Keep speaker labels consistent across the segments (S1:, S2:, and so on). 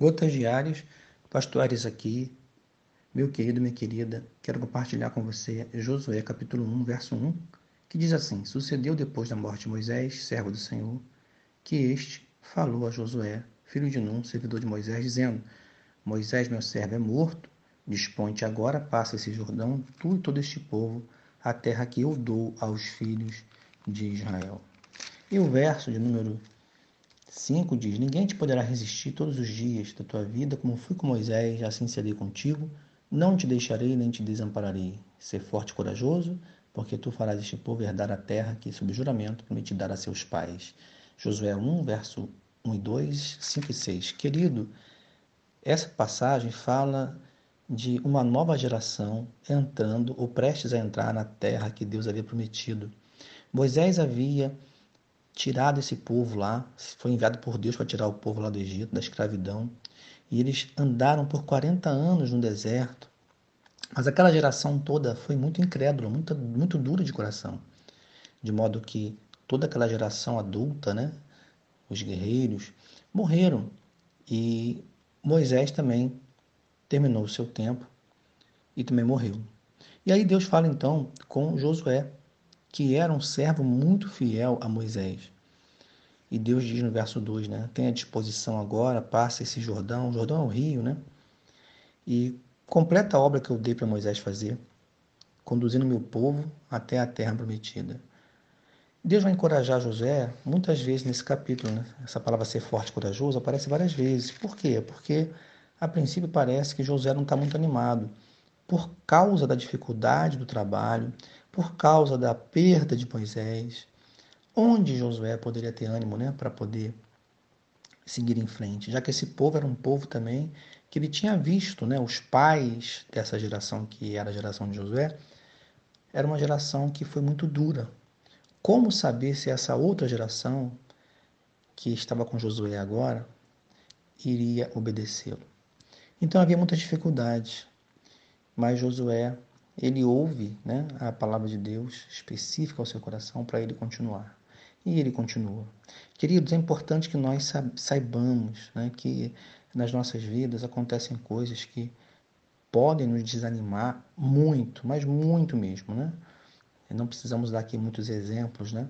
S1: Gotas diárias, pastores aqui, meu querido, minha querida, quero compartilhar com você Josué capítulo 1, verso 1, que diz assim: Sucedeu depois da morte de Moisés, servo do Senhor, que este falou a Josué, filho de Num, servidor de Moisés, dizendo: Moisés, meu servo, é morto, dispõe-te agora, passa esse Jordão, tu e todo este povo, a terra que eu dou aos filhos de Israel. E o verso de número 5 diz: Ninguém te poderá resistir todos os dias da tua vida, como fui com Moisés, assim serei contigo. Não te deixarei nem te desampararei. Ser forte e corajoso, porque tu farás este povo herdar a terra que, sob juramento, prometi dar a seus pais. Josué 1, verso 1 e 2, 5 e 6. Querido, essa passagem fala de uma nova geração entrando ou prestes a entrar na terra que Deus havia prometido. Moisés havia tirado esse povo lá, foi enviado por Deus para tirar o povo lá do Egito, da escravidão, e eles andaram por 40 anos no deserto. Mas aquela geração toda foi muito incrédula, muito, muito dura de coração, de modo que toda aquela geração adulta, né, os guerreiros, morreram. E Moisés também terminou o seu tempo e também morreu. E aí Deus fala então com Josué, que era um servo muito fiel a Moisés. E Deus diz no verso 2, né? Tenha disposição agora, passa esse Jordão. O Jordão é o rio, né? E completa a obra que eu dei para Moisés fazer, conduzindo meu povo até a terra prometida. Deus vai encorajar José muitas vezes nesse capítulo, né? Essa palavra ser forte e corajoso aparece várias vezes. Por quê? Porque a princípio parece que José não está muito animado por causa da dificuldade do trabalho, por causa da perda de Moisés, onde Josué poderia ter ânimo né, para poder seguir em frente, já que esse povo era um povo também que ele tinha visto, né, os pais dessa geração que era a geração de Josué, era uma geração que foi muito dura. Como saber se essa outra geração que estava com Josué agora iria obedecê-lo? Então havia muitas dificuldades, mas Josué ele ouve né, a palavra de Deus específica ao seu coração para ele continuar. E ele continua. Queridos, é importante que nós saibamos né, que nas nossas vidas acontecem coisas que podem nos desanimar muito, mas muito mesmo. Né? Não precisamos dar aqui muitos exemplos né,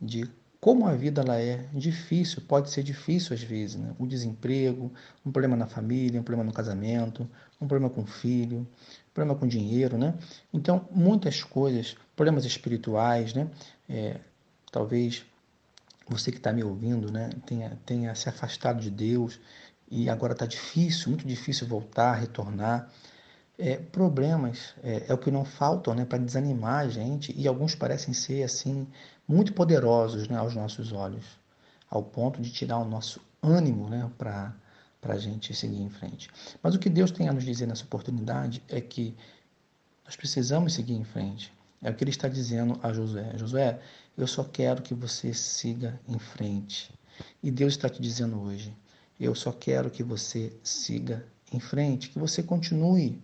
S1: de como a vida ela é difícil, pode ser difícil às vezes, né? O desemprego, um problema na família, um problema no casamento, um problema com o filho, problema com dinheiro, né? Então, muitas coisas, problemas espirituais, né? É, talvez você que está me ouvindo, né, tenha, tenha se afastado de Deus e agora está difícil, muito difícil voltar, retornar. É, problemas é, é, o que não faltam né, para desanimar a gente e alguns parecem ser assim muito poderosos né, aos nossos olhos, ao ponto de tirar o nosso ânimo né, para a gente seguir em frente. Mas o que Deus tem a nos dizer nessa oportunidade é que nós precisamos seguir em frente. É o que ele está dizendo a Josué. Josué, eu só quero que você siga em frente. E Deus está te dizendo hoje, eu só quero que você siga em frente, que você continue,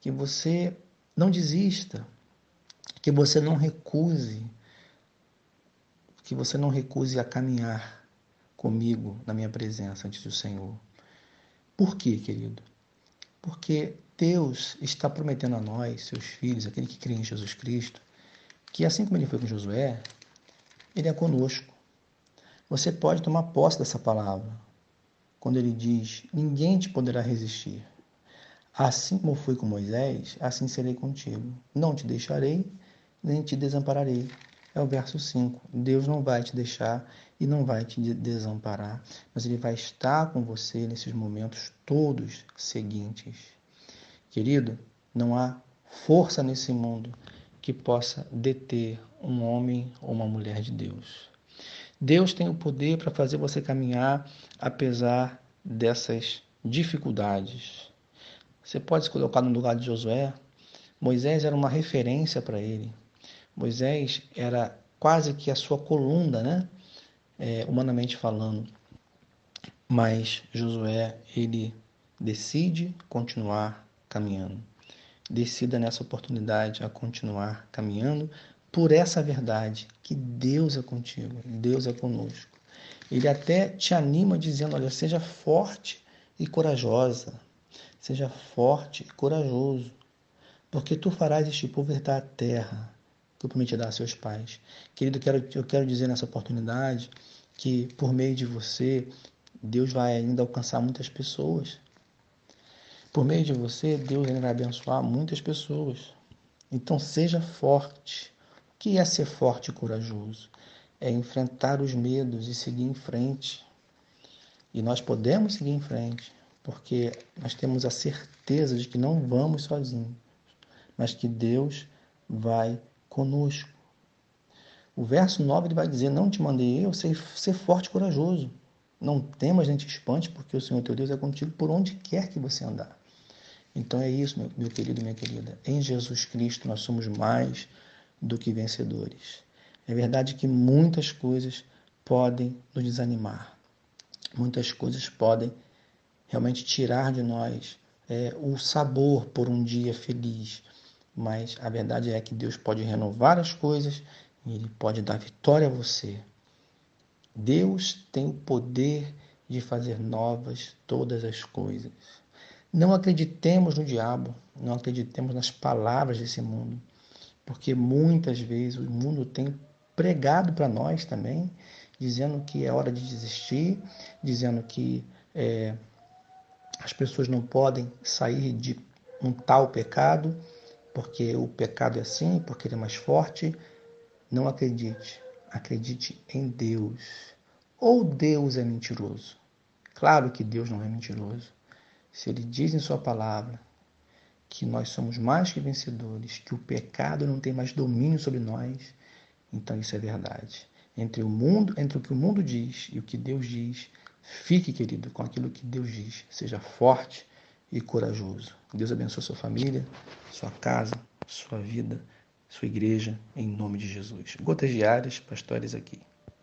S1: que você não desista, que você não recuse que você não recuse a caminhar comigo na minha presença antes do Senhor. Por quê, querido? Porque Deus está prometendo a nós, seus filhos, aquele que crê em Jesus Cristo, que assim como ele foi com Josué, ele é conosco. Você pode tomar posse dessa palavra, quando ele diz: Ninguém te poderá resistir. Assim como fui com Moisés, assim serei contigo. Não te deixarei, nem te desampararei é o verso 5. Deus não vai te deixar e não vai te desamparar, mas Ele vai estar com você nesses momentos todos seguintes. Querido, não há força nesse mundo que possa deter um homem ou uma mulher de Deus. Deus tem o poder para fazer você caminhar apesar dessas dificuldades. Você pode se colocar no lugar de Josué. Moisés era uma referência para ele. Moisés era quase que a sua coluna, né? É, humanamente falando. Mas Josué, ele decide continuar caminhando. Decida nessa oportunidade a continuar caminhando por essa verdade que Deus é contigo, Deus é conosco. Ele até te anima dizendo: olha, seja forte e corajosa. Seja forte e corajoso, porque tu farás este povo herdar a terra que eu prometi dar a seus pais. Querido, quero, eu quero dizer nessa oportunidade que por meio de você, Deus vai ainda alcançar muitas pessoas. Por meio de você, Deus ainda vai abençoar muitas pessoas. Então seja forte. O que é ser forte e corajoso? É enfrentar os medos e seguir em frente. E nós podemos seguir em frente, porque nós temos a certeza de que não vamos sozinhos, mas que Deus vai conosco. O verso 9 ele vai dizer: Não te mandei eu ser, ser forte e corajoso. Não temas nem te espante, porque o Senhor teu Deus é contigo por onde quer que você andar. Então é isso, meu, meu querido e minha querida. Em Jesus Cristo nós somos mais do que vencedores. É verdade que muitas coisas podem nos desanimar, muitas coisas podem realmente tirar de nós é, o sabor por um dia feliz, mas a verdade é que Deus pode renovar as coisas e Ele pode dar vitória a você. Deus tem o poder de fazer novas todas as coisas. Não acreditemos no diabo, não acreditemos nas palavras desse mundo, porque muitas vezes o mundo tem pregado para nós também, dizendo que é hora de desistir, dizendo que é, as pessoas não podem sair de um tal pecado, porque o pecado é assim, porque ele é mais forte. Não acredite, acredite em Deus. Ou Deus é mentiroso? Claro que Deus não é mentiroso. Se ele diz em sua palavra que nós somos mais que vencedores, que o pecado não tem mais domínio sobre nós, então isso é verdade. Entre o mundo, entre o que o mundo diz e o que Deus diz, fique, querido, com aquilo que Deus diz. Seja forte e corajoso. Deus abençoe sua família, sua casa, sua vida, sua igreja, em nome de Jesus. Gotas diárias, pastores aqui.